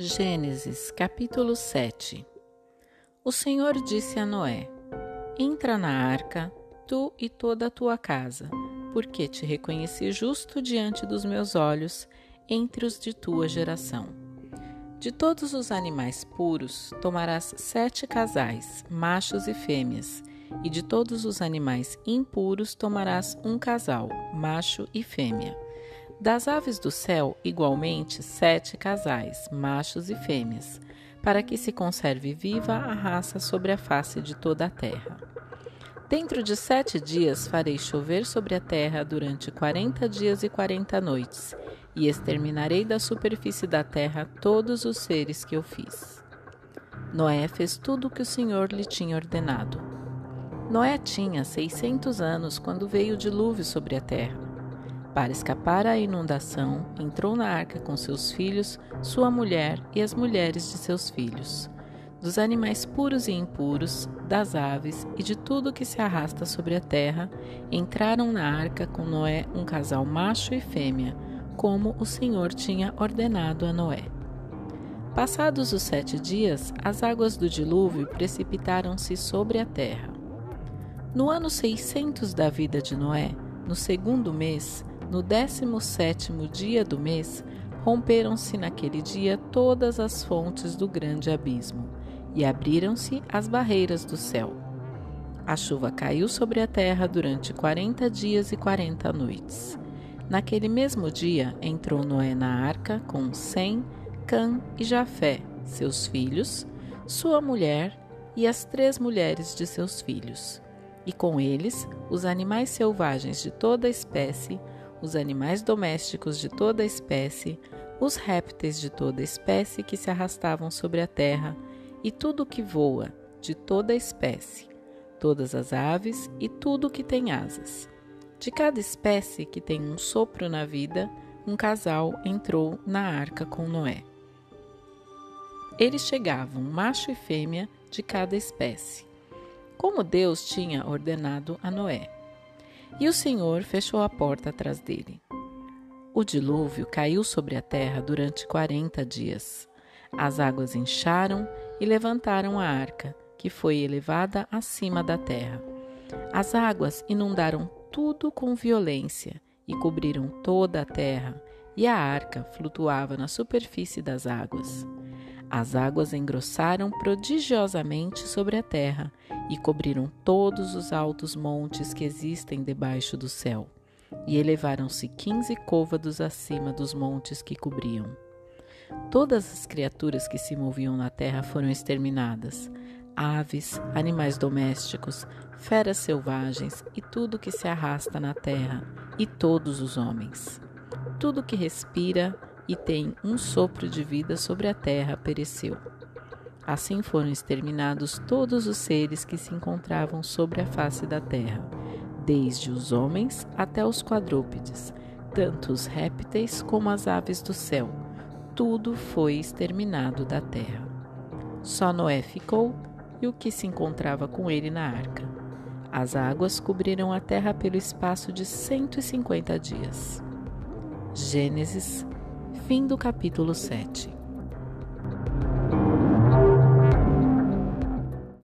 Gênesis capítulo 7 O Senhor disse a Noé: Entra na arca, tu e toda a tua casa, porque te reconheci justo diante dos meus olhos entre os de tua geração. De todos os animais puros tomarás sete casais, machos e fêmeas, e de todos os animais impuros tomarás um casal, macho e fêmea das aves do céu, igualmente, sete casais, machos e fêmeas, para que se conserve viva a raça sobre a face de toda a terra. Dentro de sete dias farei chover sobre a terra durante quarenta dias e quarenta noites, e exterminarei da superfície da terra todos os seres que eu fiz. Noé fez tudo o que o Senhor lhe tinha ordenado. Noé tinha seiscentos anos quando veio o dilúvio sobre a terra. Para escapar à inundação, entrou na arca com seus filhos, sua mulher e as mulheres de seus filhos. Dos animais puros e impuros, das aves e de tudo que se arrasta sobre a terra, entraram na arca com Noé um casal macho e fêmea, como o Senhor tinha ordenado a Noé. Passados os sete dias, as águas do dilúvio precipitaram-se sobre a terra. No ano seiscentos da vida de Noé, no segundo mês, no décimo sétimo dia do mês, romperam-se naquele dia todas as fontes do grande abismo, e abriram-se as barreiras do céu. A chuva caiu sobre a terra durante quarenta dias e quarenta noites. Naquele mesmo dia entrou Noé na arca com Sem, Cã e Jafé, seus filhos, sua mulher e as três mulheres de seus filhos, e com eles os animais selvagens de toda espécie, os animais domésticos de toda espécie, os répteis de toda espécie que se arrastavam sobre a terra, e tudo que voa, de toda espécie, todas as aves e tudo que tem asas. De cada espécie que tem um sopro na vida, um casal entrou na arca com Noé. Eles chegavam, macho e fêmea, de cada espécie, como Deus tinha ordenado a Noé. E o Senhor fechou a porta atrás dele. O dilúvio caiu sobre a terra durante quarenta dias. As águas incharam e levantaram a arca, que foi elevada acima da terra. As águas inundaram tudo com violência e cobriram toda a terra, e a arca flutuava na superfície das águas. As águas engrossaram prodigiosamente sobre a terra e cobriram todos os altos montes que existem debaixo do céu, e elevaram-se quinze côvados acima dos montes que cobriam. Todas as criaturas que se moviam na terra foram exterminadas: aves, animais domésticos, feras selvagens e tudo que se arrasta na terra, e todos os homens. Tudo que respira e tem um sopro de vida sobre a terra pereceu. Assim foram exterminados todos os seres que se encontravam sobre a face da terra, desde os homens até os quadrúpedes, tanto os répteis como as aves do céu. Tudo foi exterminado da terra. Só Noé ficou e o que se encontrava com ele na arca. As águas cobriram a terra pelo espaço de 150 dias. Gênesis Fim do capítulo 7.